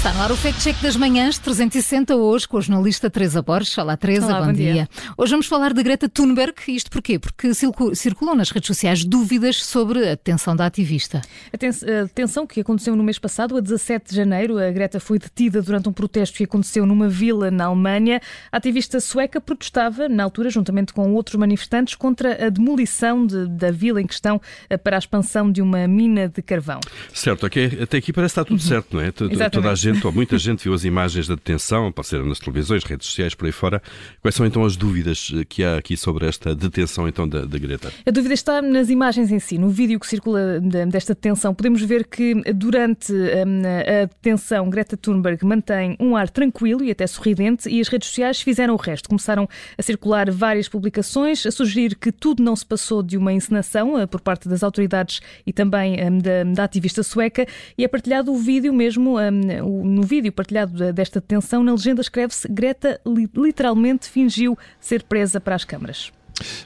Está no ar o Fact Check das Manhãs 360 hoje com a jornalista Teresa Borges. Olá Teresa, Olá, bom, bom dia. dia. Hoje vamos falar de Greta Thunberg. Isto porquê? Porque circu- circulam nas redes sociais dúvidas sobre a detenção da ativista. A ten- a detenção que aconteceu no mês passado, a 17 de janeiro, a Greta foi detida durante um protesto que aconteceu numa vila na Alemanha. A ativista sueca protestava, na altura, juntamente com outros manifestantes, contra a demolição de- da vila em questão eh, para a expansão de uma mina de carvão. Certo, até aqui parece que está tudo certo, não é? Exatamente. Toda a gente, ou muita gente, viu as imagens da detenção, apareceram nas televisões, redes sociais, por aí fora. Quais são então as dúvidas eh, que há aqui sobre esta detenção então da, da Greta? A dúvida está nas imagens em si. No vídeo que circula de- desta detenção, podemos ver que durante hum, a detenção, Greta Thunberg mantém um ar tranquilo e até sorridente e as redes sociais fizeram o resto. Começaram a circular várias publicações, a sugerir que tudo não se passou de uma encenação eh, por parte das autoridades e também hum, da, da ativista sueca e é partilhado o vídeo mesmo, hum, o- no vídeo partilhado desta detenção, na legenda escreve-se Greta li- literalmente fingiu ser presa para as câmaras.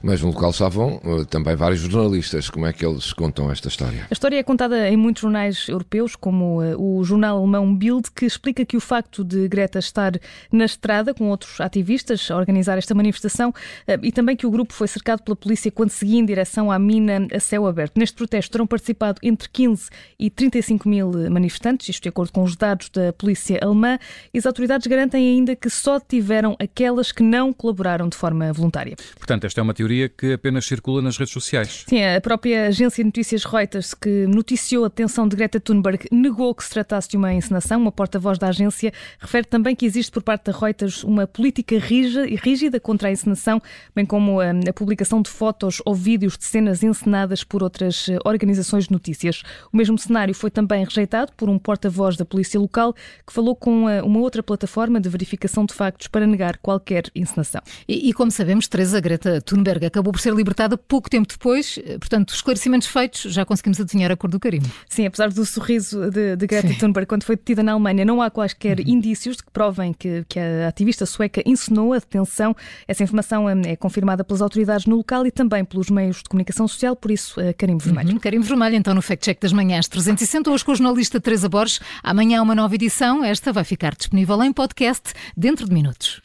Mas no local estavam eh, também vários jornalistas. Como é que eles contam esta história? A história é contada em muitos jornais europeus, como eh, o jornal alemão Bild, que explica que o facto de Greta estar na estrada com outros ativistas a organizar esta manifestação eh, e também que o grupo foi cercado pela polícia quando seguia em direção à mina a céu aberto. Neste protesto terão participado entre 15 e 35 mil manifestantes, isto de acordo com os dados da polícia alemã, e as autoridades garantem ainda que só tiveram aquelas que não colaboraram de forma voluntária. Portanto, esta é uma teoria que apenas circula nas redes sociais. Sim, a própria agência de notícias Reuters, que noticiou a detenção de Greta Thunberg, negou que se tratasse de uma encenação. Uma porta-voz da agência refere também que existe por parte da Reuters uma política rija- rígida contra a encenação, bem como a, a publicação de fotos ou vídeos de cenas encenadas por outras eh, organizações de notícias. O mesmo cenário foi também rejeitado por um porta-voz da polícia local que falou com eh, uma outra plataforma de verificação de factos para negar qualquer encenação. E, e como sabemos, Teresa Greta Thunberg acabou por ser libertada pouco tempo depois. Eh, Portanto, esclarecimentos feitos, já conseguimos adivinhar a cor do carimbo. Sim, apesar do sorriso de, de Greta Thunberg quando foi detida na Alemanha, não há quaisquer indícios de que provem que, que a ativista sueca encenou a detenção. Essa informação hum, é confirmada pelas autoridades no local e também pelos meios de comunicação social, por isso, eh, carimbo vermelho. Uhum, carimbo vermelho, então, no Fact Check das Manhãs 360, hoje com a jornalista Teresa Borges. Amanhã há uma nova edição. Esta vai ficar disponível em podcast dentro de minutos.